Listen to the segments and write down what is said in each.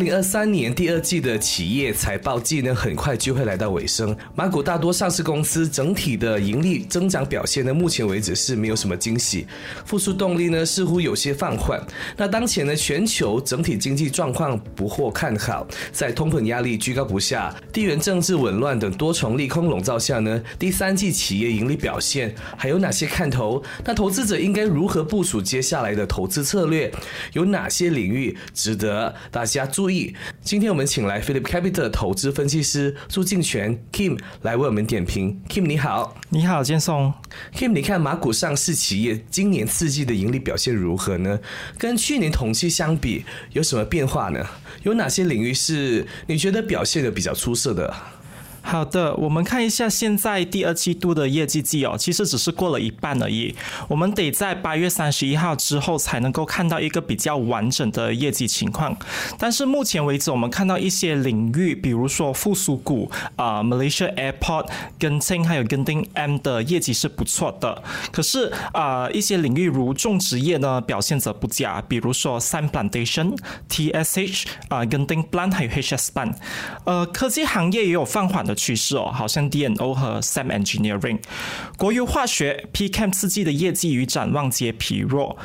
零二三年第二季的企业财报季呢，很快就会来到尾声。马股大多上市公司整体的盈利增长表现呢，目前为止是没有什么惊喜，复苏动力呢似乎有些放缓。那当前呢，全球整体经济状况不获看好，在通膨压力居高不下、地缘政治紊乱等多重利空笼罩下呢，第三季企业盈利表现还有哪些看头？那投资者应该如何部署接下来的投资策略？有哪些领域值得大家注？注意，今天我们请来 Philip Capital 的投资分析师朱敬全 Kim 来为我们点评。Kim 你好，你好，建松。Kim，你看马股上市企业今年四季的盈利表现如何呢？跟去年同期相比，有什么变化呢？有哪些领域是你觉得表现的比较出色的？好的，我们看一下现在第二季度的业绩季哦，其实只是过了一半而已。我们得在八月三十一号之后才能够看到一个比较完整的业绩情况。但是目前为止，我们看到一些领域，比如说复苏股啊，Malaysia Airport、跟青还有跟丁 M 的业绩是不错的。可是啊，一些领域如种植业呢，表现则不佳，比如说 Sun Plantation、TSH 啊、跟丁 Plant 还有 HS Plan。呃，科技行业也有放缓的。趋势哦，好像 DNO 和 Sam Engineering，国油化学 PCM 四季的业绩与展望皆疲弱。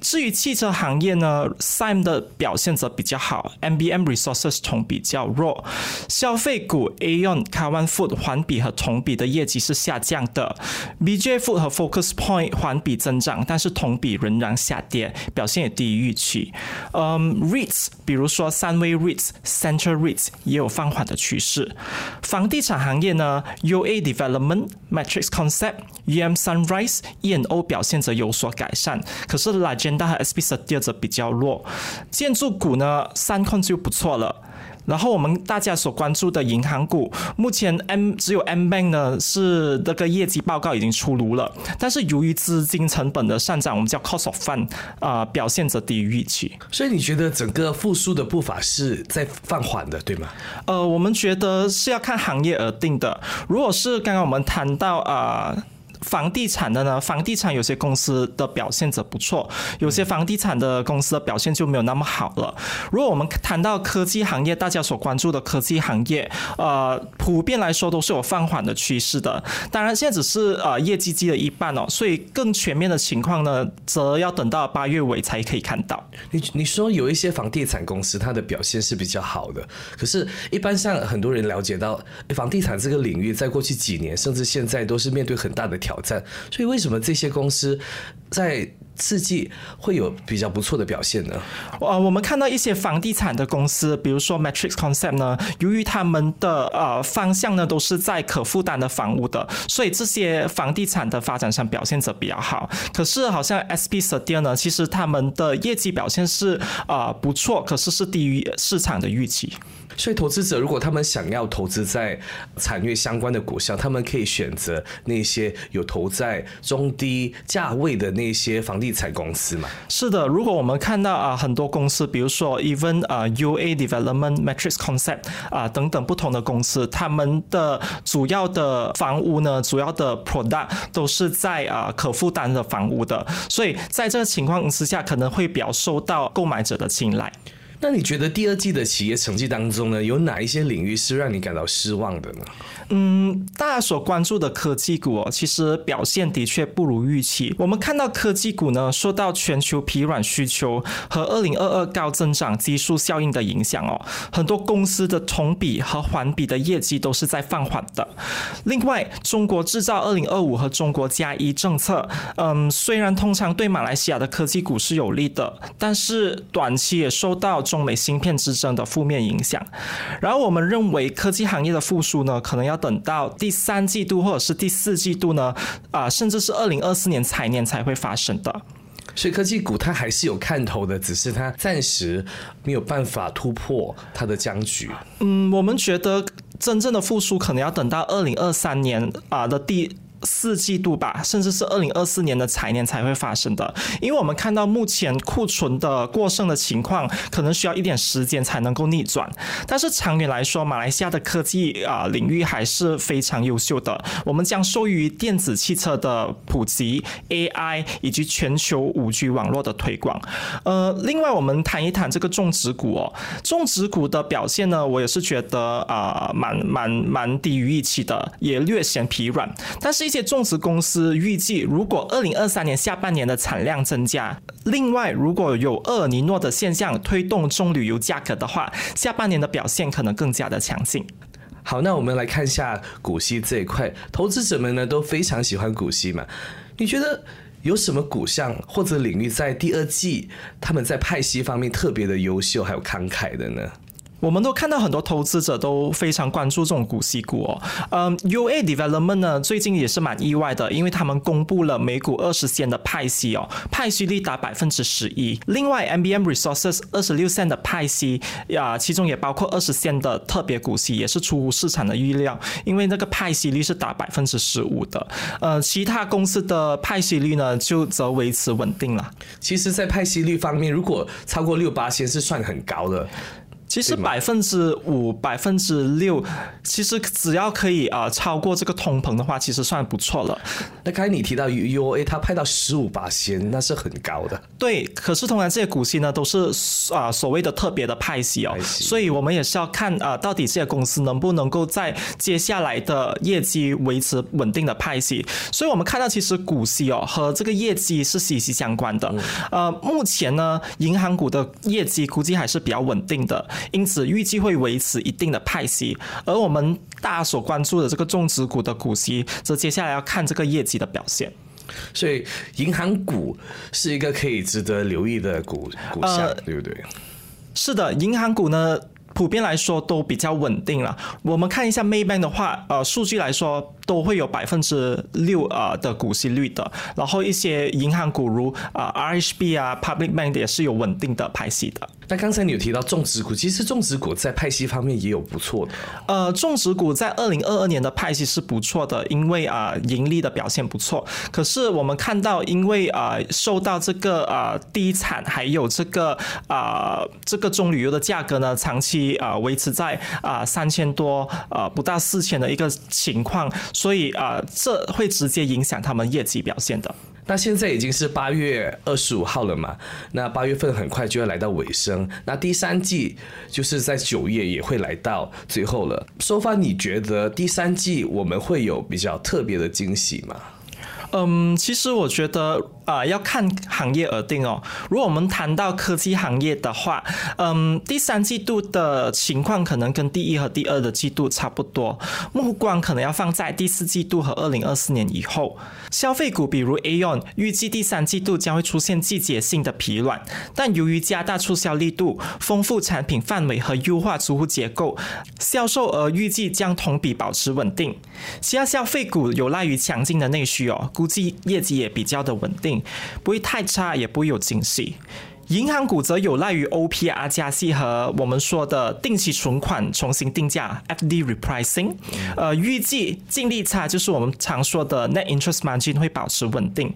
至于汽车行业呢，SIM 的表现则比较好，MBM Resources 同比较弱。消费股 Aon、Kawan Food 环比和同比的业绩是下降的，BJ Food 和 Focus Point 环比增长，但是同比仍然下跌，表现也低于预期。嗯，REITs 比如说三威 REITs、Central REITs 也有放缓的趋势。房地产行业呢，UA Development、Matrix Concept、UM Sunrise、ENO 表现则有所改善，可是来。大和 SP 十第二则比较弱，建筑股呢三控就不错了。然后我们大家所关注的银行股，目前 M 只有 M Bank 呢是那个业绩报告已经出炉了，但是由于资金成本的上涨，我们叫 cost of fund 啊，表现则低于预期。所以你觉得整个复苏的步伐是在放缓的，对吗？呃，我们觉得是要看行业而定的。如果是刚刚我们谈到啊。房地产的呢？房地产有些公司的表现则不错，有些房地产的公司的表现就没有那么好了。如果我们谈到科技行业，大家所关注的科技行业，呃，普遍来说都是有放缓的趋势的。当然，现在只是呃业绩季的一半哦，所以更全面的情况呢，则要等到八月尾才可以看到。你你说有一些房地产公司它的表现是比较好的，可是，一般像很多人了解到房地产这个领域，在过去几年甚至现在都是面对很大的。挑战，所以为什么这些公司在四季会有比较不错的表现呢？呃，我们看到一些房地产的公司，比如说 Matrix Concept 呢，由于他们的呃方向呢都是在可负担的房屋的，所以这些房地产的发展上表现则比较好。可是好像 SP s t e 呢，其实他们的业绩表现是啊不错，可是是低于市场的预期。所以，投资者如果他们想要投资在产业相关的股票，他们可以选择那些有投在中低价位的那些房地产公司嘛？是的，如果我们看到啊很多公司，比如说 Even 啊 UA Development、Matrix Concept 啊等等不同的公司，他们的主要的房屋呢，主要的 product 都是在啊可负担的房屋的，所以在这个情况之下，可能会比较受到购买者的青睐。那你觉得第二季的企业成绩当中呢，有哪一些领域是让你感到失望的呢？嗯，大家所关注的科技股哦，其实表现的确不如预期。我们看到科技股呢，受到全球疲软需求和二零二二高增长基数效应的影响哦，很多公司的同比和环比的业绩都是在放缓的。另外，中国制造二零二五和中国加一政策，嗯，虽然通常对马来西亚的科技股是有利的，但是短期也受到中美芯片之争的负面影响，然后我们认为科技行业的复苏呢，可能要等到第三季度或者是第四季度呢，啊，甚至是二零二四年财年才会发生的。所以科技股它还是有看头的，只是它暂时没有办法突破它的僵局。嗯，我们觉得真正的复苏可能要等到二零二三年啊的第。四季度吧，甚至是二零二四年的财年才会发生的。因为我们看到目前库存的过剩的情况，可能需要一点时间才能够逆转。但是长远来说，马来西亚的科技啊领域还是非常优秀的。我们将受益于电子汽车的普及、AI 以及全球五 G 网络的推广。呃，另外我们谈一谈这个种植股哦，种植股的表现呢，我也是觉得啊，蛮蛮蛮低于预期的，也略显疲软。但是，一些种植公司预计，如果二零二三年下半年的产量增加，另外如果有厄尔尼诺的现象推动棕榈油价格的话，下半年的表现可能更加的强劲。好，那我们来看一下股息这一块，投资者们呢都非常喜欢股息嘛？你觉得有什么股项或者领域在第二季他们在派息方面特别的优秀，还有慷慨的呢？我们都看到很多投资者都非常关注这种股息股哦。嗯，UA Development 呢最近也是蛮意外的，因为他们公布了每股二十仙的派息哦，派息率达百分之十一。另外，MBM Resources 二十六仙的派息呀，其中也包括二十仙的特别股息，也是出乎市场的预料，因为那个派息率是达百分之十五的。呃，其他公司的派息率呢就则维持稳定了。其实，在派息率方面，如果超过六八仙是算很高的。其实百分之五、百分之六，其实只要可以啊超过这个通膨的话，其实算不错了。那刚才你提到 U A，它派到十五八仙，那是很高的。对，可是通常这些股息呢，都是啊所谓的特别的派息哦，所以我们也是要看啊，到底这些公司能不能够在接下来的业绩维持稳定的派息。所以我们看到，其实股息哦和这个业绩是息息相关的。呃，目前呢，银行股的业绩估计还是比较稳定的。因此，预计会维持一定的派息，而我们大家所关注的这个种植股的股息，则接下来要看这个业绩的表现。所以，银行股是一个可以值得留意的股股项，对不对？是的，银行股呢，普遍来说都比较稳定了。我们看一下 Maybank 的话，呃，数据来说。都会有百分之六啊的股息率的，然后一些银行股如啊 RHB 啊 Public Bank 也是有稳定的派息的。那刚才你有提到种植股，其实种植股在派息方面也有不错的。呃，种植股在二零二二年的派息是不错的，因为啊盈利的表现不错。可是我们看到，因为啊受到这个啊低产，还有这个啊这个棕榈油的价格呢，长期啊维持在啊三千多呃不到四千的一个情况。所以啊，这会直接影响他们业绩表现的。那现在已经是八月二十五号了嘛？那八月份很快就要来到尾声，那第三季就是在九月也会来到最后了。说发，你觉得第三季我们会有比较特别的惊喜吗？嗯，其实我觉得。啊，要看行业而定哦。如果我们谈到科技行业的话，嗯，第三季度的情况可能跟第一和第二的季度差不多，目光可能要放在第四季度和二零二四年以后。消费股比如 Aon，预计第三季度将会出现季节性的疲软，但由于加大促销力度、丰富产品范围和优化租户结构，销售额预计将同比保持稳定。其他消费股有赖于强劲的内需哦，估计业绩也比较的稳定。不会太差，也不会有惊喜。银行股则有赖于 OPR 加息和我们说的定期存款重新定价 FD repricing，呃，预计净利差就是我们常说的 net interest margin 会保持稳定。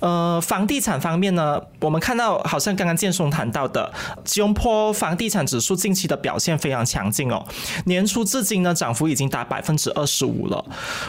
呃，房地产方面呢，我们看到好像刚刚建松谈到的，吉隆坡房地产指数近期的表现非常强劲哦，年初至今呢涨幅已经达百分之二十五了。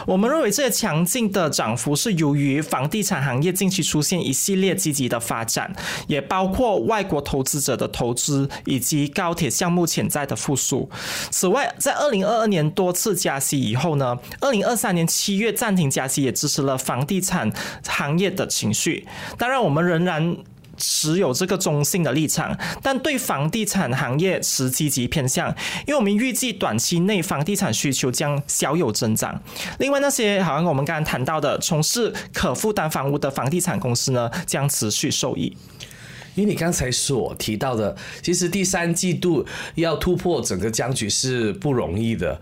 我们认为这些强劲的涨幅是由于房地产行业近期出现一系列积极的发展，也包括。外国投资者的投资以及高铁项目潜在的复苏。此外，在二零二二年多次加息以后呢，二零二三年七月暂停加息，也支持了房地产行业的情绪。当然，我们仍然持有这个中性的立场，但对房地产行业持积极偏向，因为我们预计短期内房地产需求将小有增长。另外，那些好像我们刚刚谈到的从事可负担房屋的房地产公司呢，将持续受益。因为你刚才所提到的，其实第三季度要突破整个僵局是不容易的。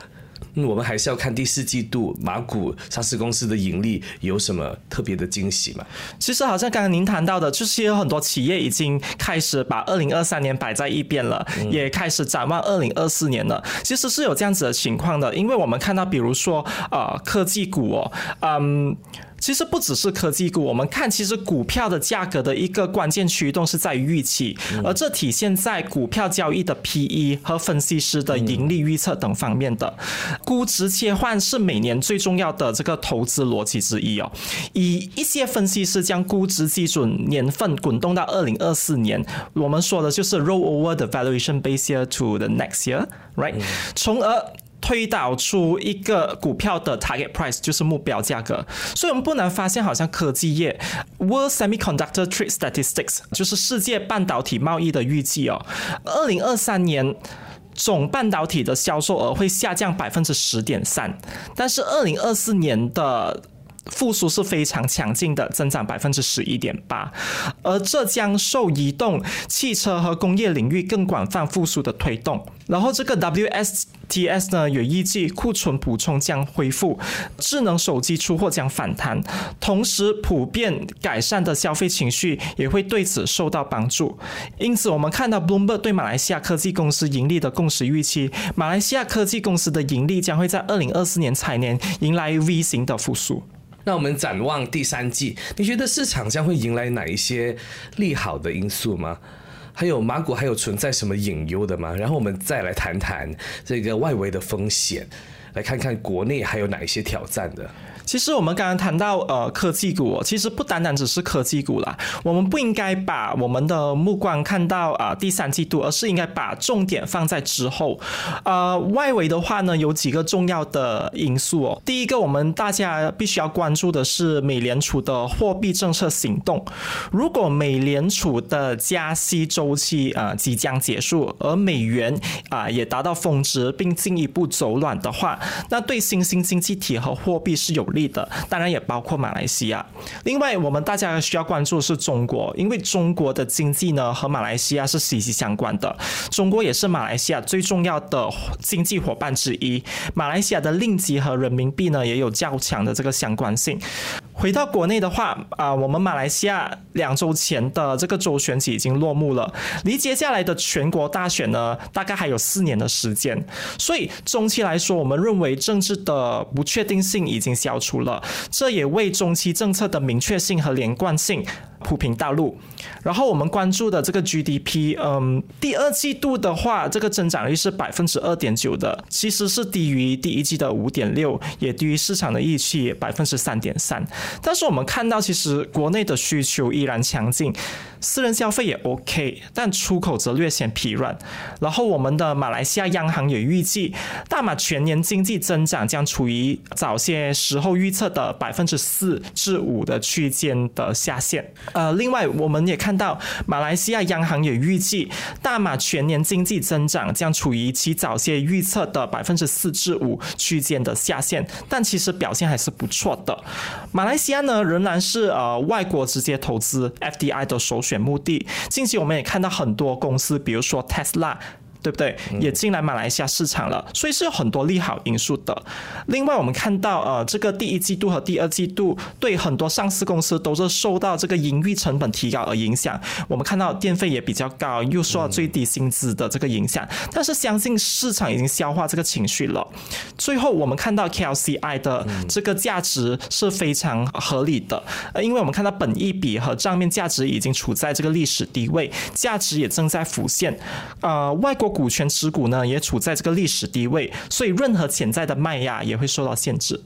嗯，我们还是要看第四季度马股上市公司的盈利有什么特别的惊喜嘛？其实好像刚刚您谈到的，就是有很多企业已经开始把二零二三年摆在一边了，也开始展望二零二四年了。其实是有这样子的情况的，因为我们看到，比如说呃科技股哦，嗯。其实不只是科技股，我们看其实股票的价格的一个关键驱动是在于预期，而这体现在股票交易的 PE 和分析师的盈利预测等方面的估值切换是每年最重要的这个投资逻辑之一哦。以一些分析师将估值基准年份滚动到二零二四年，我们说的就是 roll over the valuation base year to the next year，right？从而推导出一个股票的 target price 就是目标价格，所以我们不难发现，好像科技业 World Semiconductor Trade Statistics 就是世界半导体贸易的预计哦，二零二三年总半导体的销售额会下降百分之十点三，但是二零二四年的。复苏是非常强劲的，增长百分之十一点八，而这将受移动、汽车和工业领域更广泛复苏的推动。然后这个 WSTS 呢，也预计库存补充将恢复，智能手机出货将反弹，同时普遍改善的消费情绪也会对此受到帮助。因此，我们看到 Bloomberg 对马来西亚科技公司盈利的共识预期，马来西亚科技公司的盈利将会在二零二四年财年迎来 V 型的复苏。那我们展望第三季，你觉得市场将会迎来哪一些利好的因素吗？还有马股还有存在什么隐忧的吗？然后我们再来谈谈这个外围的风险，来看看国内还有哪一些挑战的。其实我们刚刚谈到呃科技股，其实不单单只是科技股啦。我们不应该把我们的目光看到啊第三季度，而是应该把重点放在之后。呃，外围的话呢，有几个重要的因素哦。第一个，我们大家必须要关注的是美联储的货币政策行动。如果美联储的加息周期啊即将结束，而美元啊也达到峰值，并进一步走软的话，那对新兴经济体和货币是有。力的，当然也包括马来西亚。另外，我们大家需要关注的是中国，因为中国的经济呢和马来西亚是息息相关的。中国也是马来西亚最重要的经济伙伴之一。马来西亚的令吉和人民币呢也有较强的这个相关性。回到国内的话，啊，我们马来西亚两周前的这个州选举已经落幕了，离接下来的全国大选呢，大概还有四年的时间。所以，中期来说，我们认为政治的不确定性已经消除了，这也为中期政策的明确性和连贯性。铺平道路，然后我们关注的这个 GDP，嗯，第二季度的话，这个增长率是百分之二点九的，其实是低于第一季的五点六，也低于市场的预期百分之三点三。但是我们看到，其实国内的需求依然强劲。私人消费也 OK，但出口则略显疲软。然后我们的马来西亚央行也预计，大马全年经济增长将处于早些时候预测的百分之四至五的区间的下限。呃，另外我们也看到，马来西亚央行也预计，大马全年经济增长将处于其早些预测的百分之四至五区间的下限，但其实表现还是不错的。马来西亚呢，仍然是呃外国直接投资 FDI 的首选。目的，近期我们也看到很多公司，比如说 Tesla。对不对？也进来马来西亚市场了，所以是有很多利好因素的。另外，我们看到呃，这个第一季度和第二季度对很多上市公司都是受到这个营运成本提高而影响。我们看到电费也比较高，又受到最低薪资的这个影响。但是相信市场已经消化这个情绪了。最后，我们看到 KLCI 的这个价值是非常合理的，呃，因为我们看到本益比和账面价值已经处在这个历史低位，价值也正在浮现。呃，外国。股权持股呢，也处在这个历史低位，所以任何潜在的卖压也会受到限制。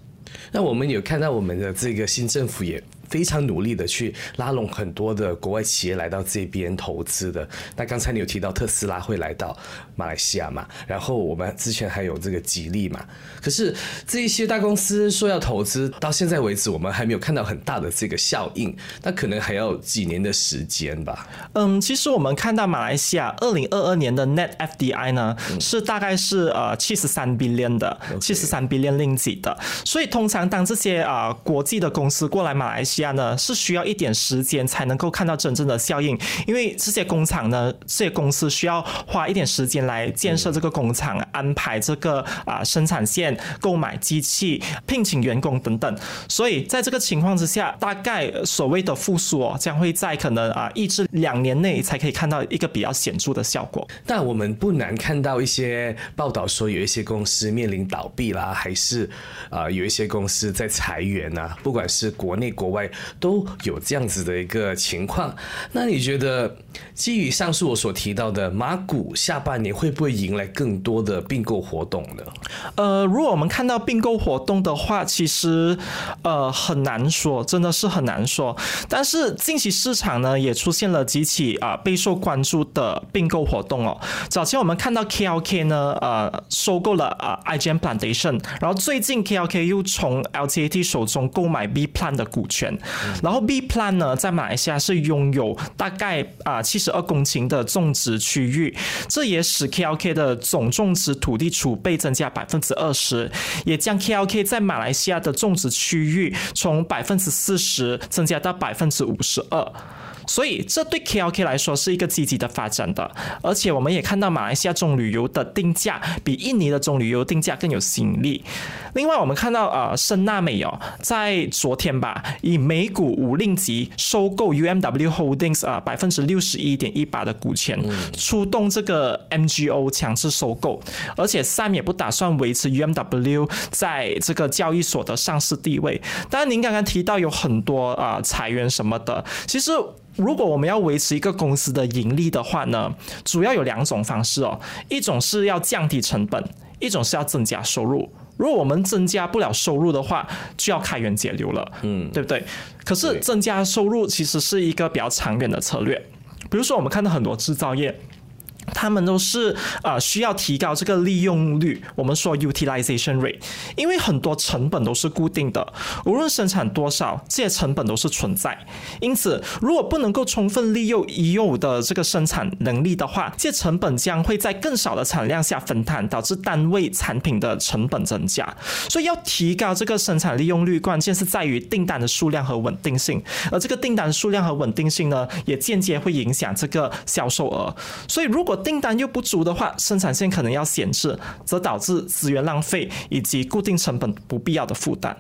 那我们有看到我们的这个新政府也。非常努力的去拉拢很多的国外企业来到这边投资的。那刚才你有提到特斯拉会来到马来西亚嘛？然后我们之前还有这个吉利嘛。可是这一些大公司说要投资，到现在为止我们还没有看到很大的这个效应。那可能还要几年的时间吧。嗯，其实我们看到马来西亚二零二二年的 Net FDI 呢，是大概是呃七十三 billion 的，七十三 billion 令吉的。所以通常当这些啊国际的公司过来马来西西亚呢，是需要一点时间才能够看到真正的效应，因为这些工厂呢，这些公司需要花一点时间来建设这个工厂，安排这个啊生产线、购买机器、聘请员工等等。所以在这个情况之下，大概所谓的复苏哦，将会在可能啊一至两年内才可以看到一个比较显著的效果。但我们不难看到一些报道说，有一些公司面临倒闭啦，还是啊有一些公司在裁员啊，不管是国内国外都有这样子的一个情况。那你觉得，基于上述我所提到的，马股下半年会不会迎来更多的并购活动呢？呃，如果我们看到并购活动的话，其实呃很难说，真的是很难说。但是近期市场呢也出现了几起啊备受关注的并购活动哦。早前我们看到 KLK 呢呃收购了啊 IGM Plantation，然后最近 KLK 又从 LTAT 手中购买 B Plan 的股权，然后 B Plan 呢在马来西亚是拥有大概啊七十二公顷的种植区域，这也使使 KLK 的总种植土地储备增加百分之二十，也将 KLK 在马来西亚的种植区域从百分之四十增加到百分之五十二。所以这对 KLK 来说是一个积极的发展的，而且我们也看到马来西亚中旅游的定价比印尼的中旅游定价更有吸引力。另外，我们看到呃，申纳美哦，在昨天吧，以每股五令吉收购 UMW Holdings 啊百分之六十一点一八的股权，出动这个 MGO 强制收购，而且 Sam 也不打算维持 UMW 在这个交易所的上市地位。当然，您刚刚提到有很多啊裁员什么的，其实。如果我们要维持一个公司的盈利的话呢，主要有两种方式哦，一种是要降低成本，一种是要增加收入。如果我们增加不了收入的话，就要开源节流了，嗯，对不对？可是增加收入其实是一个比较长远的策略，比如说我们看到很多制造业。他们都是呃需要提高这个利用率，我们说 utilization rate，因为很多成本都是固定的，无论生产多少，这些成本都是存在。因此，如果不能够充分利用已有的这个生产能力的话，这些成本将会在更少的产量下分摊，导致单位产品的成本增加。所以要提高这个生产利用率，关键是在于订单的数量和稳定性。而这个订单数量和稳定性呢，也间接会影响这个销售额。所以如果订单又不足的话，生产线可能要闲置，则导致资源浪费以及固定成本不必要的负担。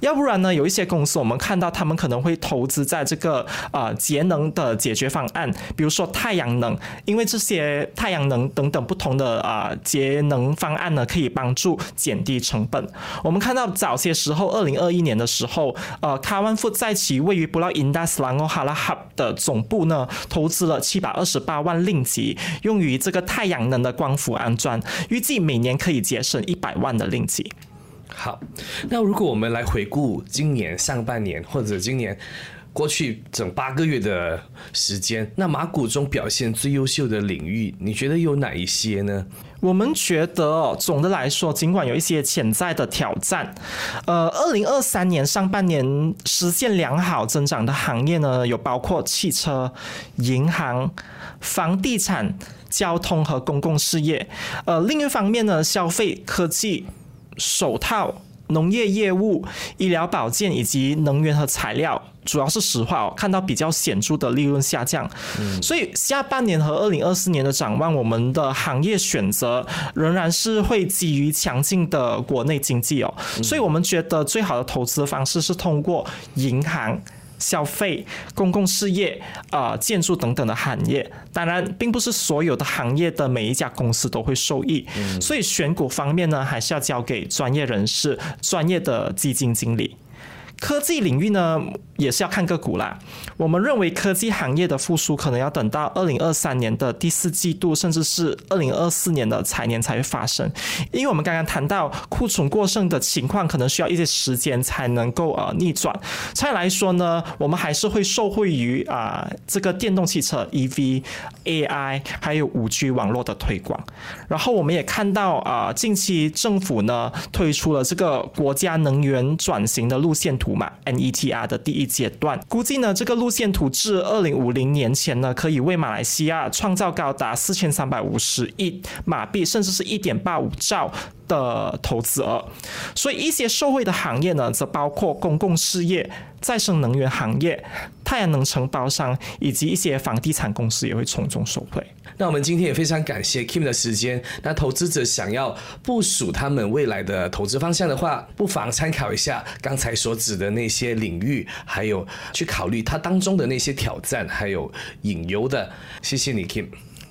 要不然呢？有一些公司，我们看到他们可能会投资在这个呃节能的解决方案，比如说太阳能，因为这些太阳能等等不同的啊节能方案呢，可以帮助减低成本。我们看到早些时候，二零二一年的时候，呃，卡万富在其位于布拉因达斯兰欧哈拉哈的总部呢，投资了七百二十八万令吉，用于这个太阳能的光伏安装，预计每年可以节省一百万的令吉。好，那如果我们来回顾今年上半年或者今年过去整八个月的时间，那马股中表现最优秀的领域，你觉得有哪一些呢？我们觉得，总的来说，尽管有一些潜在的挑战，呃，二零二三年上半年实现良好增长的行业呢，有包括汽车、银行、房地产、交通和公共事业。呃，另一方面呢，消费、科技。手套、农业业务、医疗保健以及能源和材料，主要是石化哦，看到比较显著的利润下降。所以下半年和二零二四年的展望，我们的行业选择仍然是会基于强劲的国内经济哦。所以我们觉得最好的投资方式是通过银行。消费、公共事业、啊建筑等等的行业，当然并不是所有的行业的每一家公司都会受益，所以选股方面呢，还是要交给专业人士、专业的基金经理。科技领域呢，也是要看个股啦。我们认为科技行业的复苏可能要等到二零二三年的第四季度，甚至是二零二四年的财年才会发生。因为我们刚刚谈到库存过剩的情况，可能需要一些时间才能够呃逆转。再来说呢，我们还是会受惠于啊这个电动汽车 EV、AI 还有五 G 网络的推广。然后我们也看到啊，近期政府呢推出了这个国家能源转型的路线图。嘛，NETR 的第一阶段，估计呢，这个路线图至二零五零年前呢，可以为马来西亚创造高达四千三百五十亿马币，甚至是一点八五兆的投资额。所以一些受惠的行业呢，则包括公共事业、再生能源行业、太阳能承包商以及一些房地产公司也会从中受惠。那我们今天也非常感谢 Kim 的时间。那投资者想要部署他们未来的投资方向的话，不妨参考一下刚才所指的那些领域，还有去考虑它当中的那些挑战，还有隐忧的。谢谢你，Kim。